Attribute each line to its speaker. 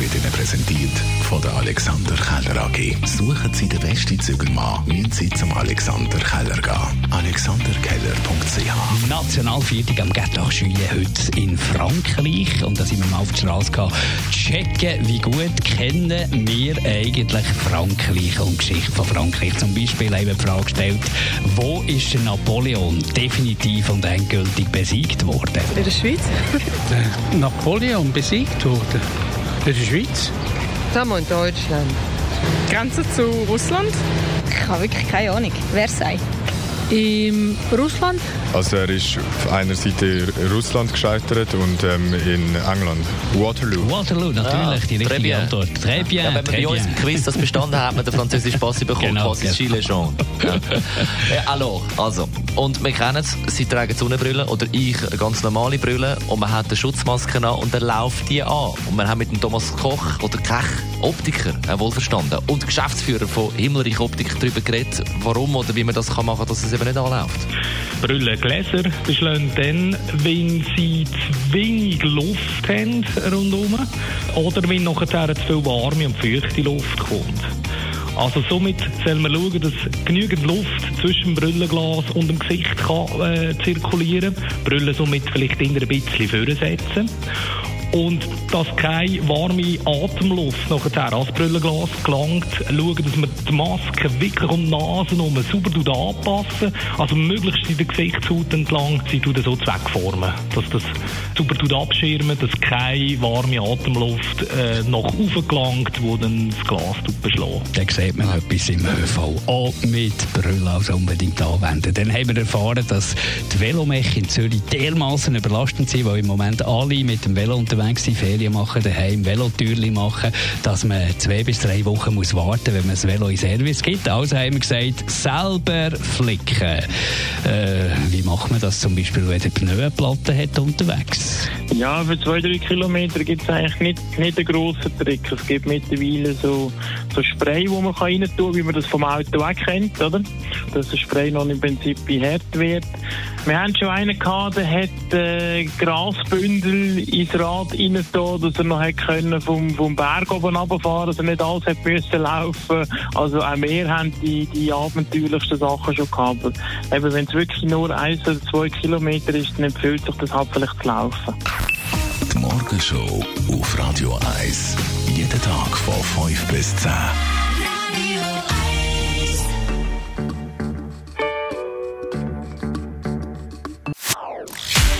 Speaker 1: wird Ihnen präsentiert von der Alexander Keller AG. Suchen Sie den besten Zügelmann, müssen Sie zum Alexander Keller gehen. AlexanderKeller.ch
Speaker 2: Nationalviertung am Gärtlach Schüle heute in Frankreich. Und da sind wir mal auf die Straße gegangen. Checken, wie gut kennen wir eigentlich Frankreich und die Geschichte von Frankreich. Zum Beispiel haben wir die Frage gestellt, wo ist der Napoleon definitiv und endgültig besiegt worden?
Speaker 3: In der Schweiz?
Speaker 4: Napoleon besiegt wurde. Das ist die Schweiz.
Speaker 3: Wir in Deutschland.
Speaker 5: Grenze zu Russland?
Speaker 6: Ich habe wirklich keine Ahnung. Wer sei?
Speaker 5: In Russland?
Speaker 7: Also er ist auf einer Seite Russland gescheitert und ähm, in England. Waterloo.
Speaker 2: Waterloo, natürlich,
Speaker 8: Ah,
Speaker 2: die richtige
Speaker 8: bien.
Speaker 2: Antwort. Très bien,
Speaker 8: Ja, wenn man bei uns im Quiz das bestanden hat, hat man den französischen Pass bekommen,
Speaker 2: Genau,
Speaker 8: quasi
Speaker 2: genau.
Speaker 8: Chile schon. Ja. ja, alors, also, und wir kennen es, sie tragen Sonnenbrille oder ich eine ganz normale Brille und man hat eine Schutzmaske an und er läuft die an. Und wir haben mit dem Thomas Koch oder Kech, Optiker, äh, wohlverstanden, und Geschäftsführer von Himmelreich Optik darüber geredet, warum oder wie man das kann machen, dass es eben nicht anläuft.
Speaker 4: Brillengläser beschlagen dann, wenn sie zu wenig Luft haben rundherum oder wenn nachher zu viel warme und feuchte Luft kommt. Also somit soll man schauen, dass genügend Luft zwischen dem Brillenglas und dem Gesicht kann, äh, zirkulieren Die Brille somit vielleicht eher ein bisschen vorsetzen. Und dass keine warme Atemluft nachher ans Brillenglas gelangt, schauen, dass man die Maske wirklich um die Nase herum sauber anpassen Also möglichst in der Gesichtshaut entlang, sie so zweckformen. Dass das sauber abschirmen, dass keine warme Atemluft äh, nach oben gelangt, wo dann das Glas beschlägt.
Speaker 2: Dann sieht man etwas im ÖV. Auch mit Brille also unbedingt anwenden. Dann haben wir erfahren, dass die Velomech in Zürich dermaßen überlastend sind, weil im Moment alle mit dem Velo unterwegs sind, Ferien machen, daheim Velotürli machen, dass man zwei bis drei Wochen muss warten, wenn man das Velo in Service gibt. Also haben wir gesagt, selber flicken. Äh, wie macht man das zum Beispiel, wenn der Pneuenplatte hat unterwegs?
Speaker 9: Ja, für zwei, drei Kilometer gibt es eigentlich nicht, nicht einen grossen Trick. Es gibt mittlerweile so, so Spray, wo man rein tun kann, wie man das vom Auto weg kennt, oder? Dass das Spray noch im Prinzip hart wird. Wir haben schon einen gehabt, der hat äh, Grasbündel ins Rad rein tun, dass er noch können vom, vom Berg oben runterfahren, dass er nicht alles müssen laufen. Also auch wir haben die, die abenteuerlichsten Sachen schon gehabt. Eben, wenn es wirklich nur eins oder zwei Kilometer ist, dann empfiehlt sich das halt vielleicht zu laufen.
Speaker 1: Die Morgenshow auf Radio 1. Jeden Tag von 5 bis 10.